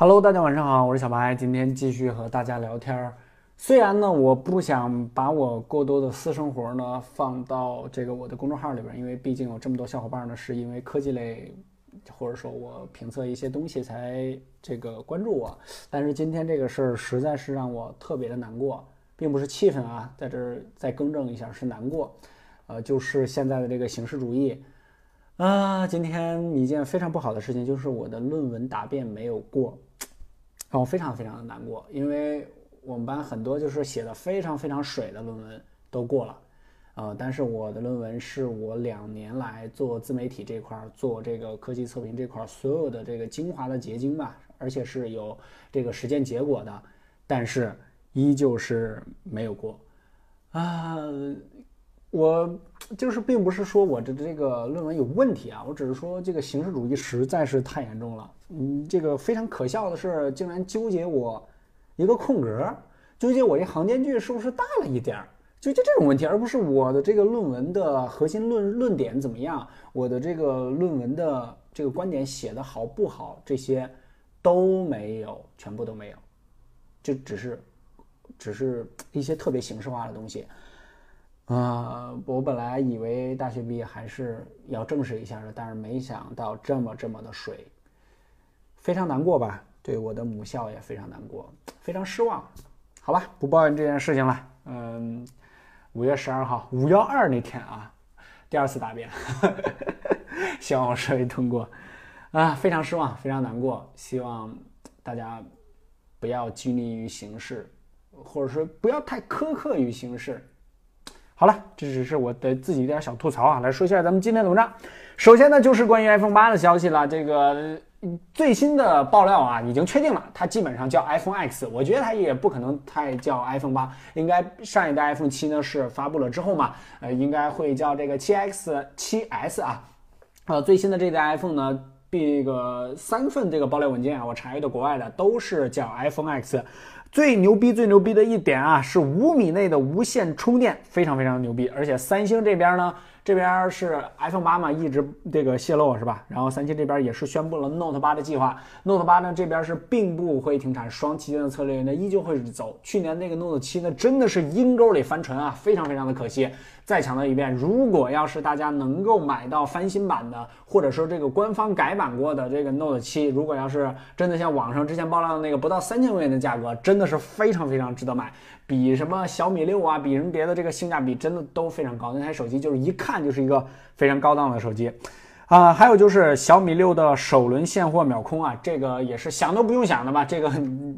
Hello，大家晚上好，我是小白，今天继续和大家聊天儿。虽然呢，我不想把我过多的私生活呢放到这个我的公众号里边，因为毕竟有这么多小伙伴呢是因为科技类，或者说我评测一些东西才这个关注我。但是今天这个事儿实在是让我特别的难过，并不是气愤啊，在这儿再更正一下，是难过。呃，就是现在的这个形式主义。啊，今天一件非常不好的事情就是我的论文答辩没有过。让我非常非常的难过，因为我们班很多就是写的非常非常水的论文都过了，呃，但是我的论文是我两年来做自媒体这块儿做这个科技测评这块儿所有的这个精华的结晶吧，而且是有这个实践结果的，但是依旧是没有过，啊，我就是并不是说我的这个论文有问题啊，我只是说这个形式主义实在是太严重了。嗯，这个非常可笑的是，竟然纠结我一个空格，纠结我这行间距是不是大了一点儿，纠结这种问题，而不是我的这个论文的核心论论点怎么样，我的这个论文的这个观点写的好不好，这些都没有，全部都没有，就只是只是一些特别形式化的东西。啊，我本来以为大学毕业还是要正式一下的，但是没想到这么这么的水。非常难过吧？对我的母校也非常难过，非常失望。好吧，不抱怨这件事情了。嗯，五月十二号，五幺二那天啊，第二次答辩，希望我顺利通过。啊，非常失望，非常难过。希望大家不要拘泥于形式，或者说不要太苛刻于形式。好了，这只是我的自己一点小吐槽啊。来说一下咱们今天的文章。首先呢，就是关于 iPhone 八的消息了。这个。最新的爆料啊，已经确定了，它基本上叫 iPhone X。我觉得它也不可能太叫 iPhone 八，应该上一代 iPhone 七呢是发布了之后嘛，呃，应该会叫这个七 X 七 S 啊。呃，最新的这代 iPhone 呢，这个三份这个爆料文件啊，我查阅的国外的都是叫 iPhone X。最牛逼、最牛逼的一点啊，是五米内的无线充电，非常非常牛逼。而且三星这边呢。这边是 iPhone 八嘛，一直这个泄露是吧？然后三星这边也是宣布了 Note 八的计划。Note 八呢这边是并不会停产，双旗舰的策略呢依旧会走。去年那个 Note 七呢真的是阴沟里翻船啊，非常非常的可惜。再强调一遍，如果要是大家能够买到翻新版的，或者说这个官方改版过的这个 Note 七，如果要是真的像网上之前爆料的那个不到三千块钱的价格，真的是非常非常值得买，比什么小米六啊，比什么别的这个性价比真的都非常高。那台手机就是一看就是一个非常高档的手机。啊，还有就是小米六的首轮现货秒空啊，这个也是想都不用想的吧？这个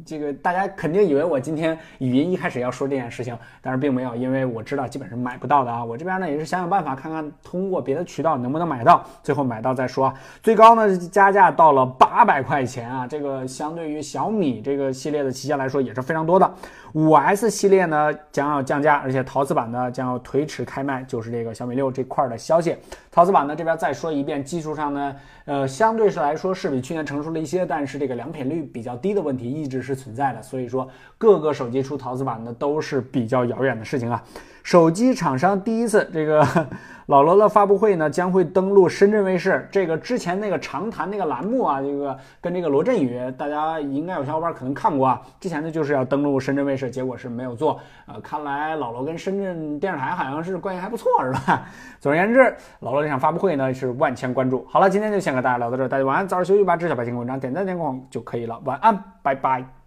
这个大家肯定以为我今天语音一开始要说这件事情，但是并没有，因为我知道基本是买不到的啊。我这边呢也是想想办法，看看通过别的渠道能不能买到，最后买到再说。最高呢加价到了八百块钱啊，这个相对于小米这个系列的旗舰来说也是非常多的。五 S 系列呢将要降价，而且陶瓷版呢将要推迟开卖，就是这个小米六这块的消息。陶瓷版呢这边再说一遍。技术上呢，呃，相对是来说是比去年成熟了一些，但是这个良品率比较低的问题一直是存在的，所以说各个手机出陶瓷版呢都是比较遥远的事情啊。手机厂商第一次这个。老罗的发布会呢将会登陆深圳卫视。这个之前那个长谈那个栏目啊，这个跟这个罗振宇，大家应该有小伙伴可能看过啊。之前呢就是要登陆深圳卫视，结果是没有做。呃，看来老罗跟深圳电视台好像是关系还不错，是吧？总而言之，老罗这场发布会呢是万千关注。好了，今天就先跟大家聊到这儿，大家晚安，早点休息吧。知晓白听文章点赞点广就可以了。晚安，拜拜。